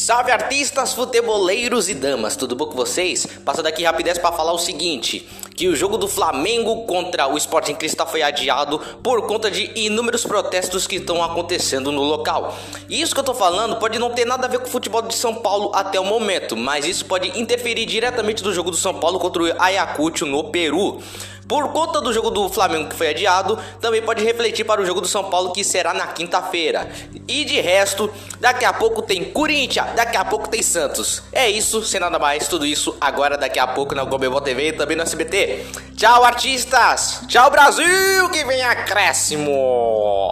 Salve artistas, futeboleiros e damas, tudo bom com vocês? Passando aqui rapidez para falar o seguinte, que o jogo do Flamengo contra o Sporting Cristal foi adiado por conta de inúmeros protestos que estão acontecendo no local. E isso que eu tô falando pode não ter nada a ver com o futebol de São Paulo até o momento, mas isso pode interferir diretamente do jogo do São Paulo contra o Ayacucho no Peru. Por conta do jogo do Flamengo que foi adiado, também pode refletir para o jogo do São Paulo que será na quinta-feira. E de resto, daqui a pouco tem Corinthians, daqui a pouco tem Santos. É isso, sem nada mais, tudo isso agora daqui a pouco na Global TV e também no SBT. Tchau, artistas! Tchau, Brasil! Que vem acréscimo!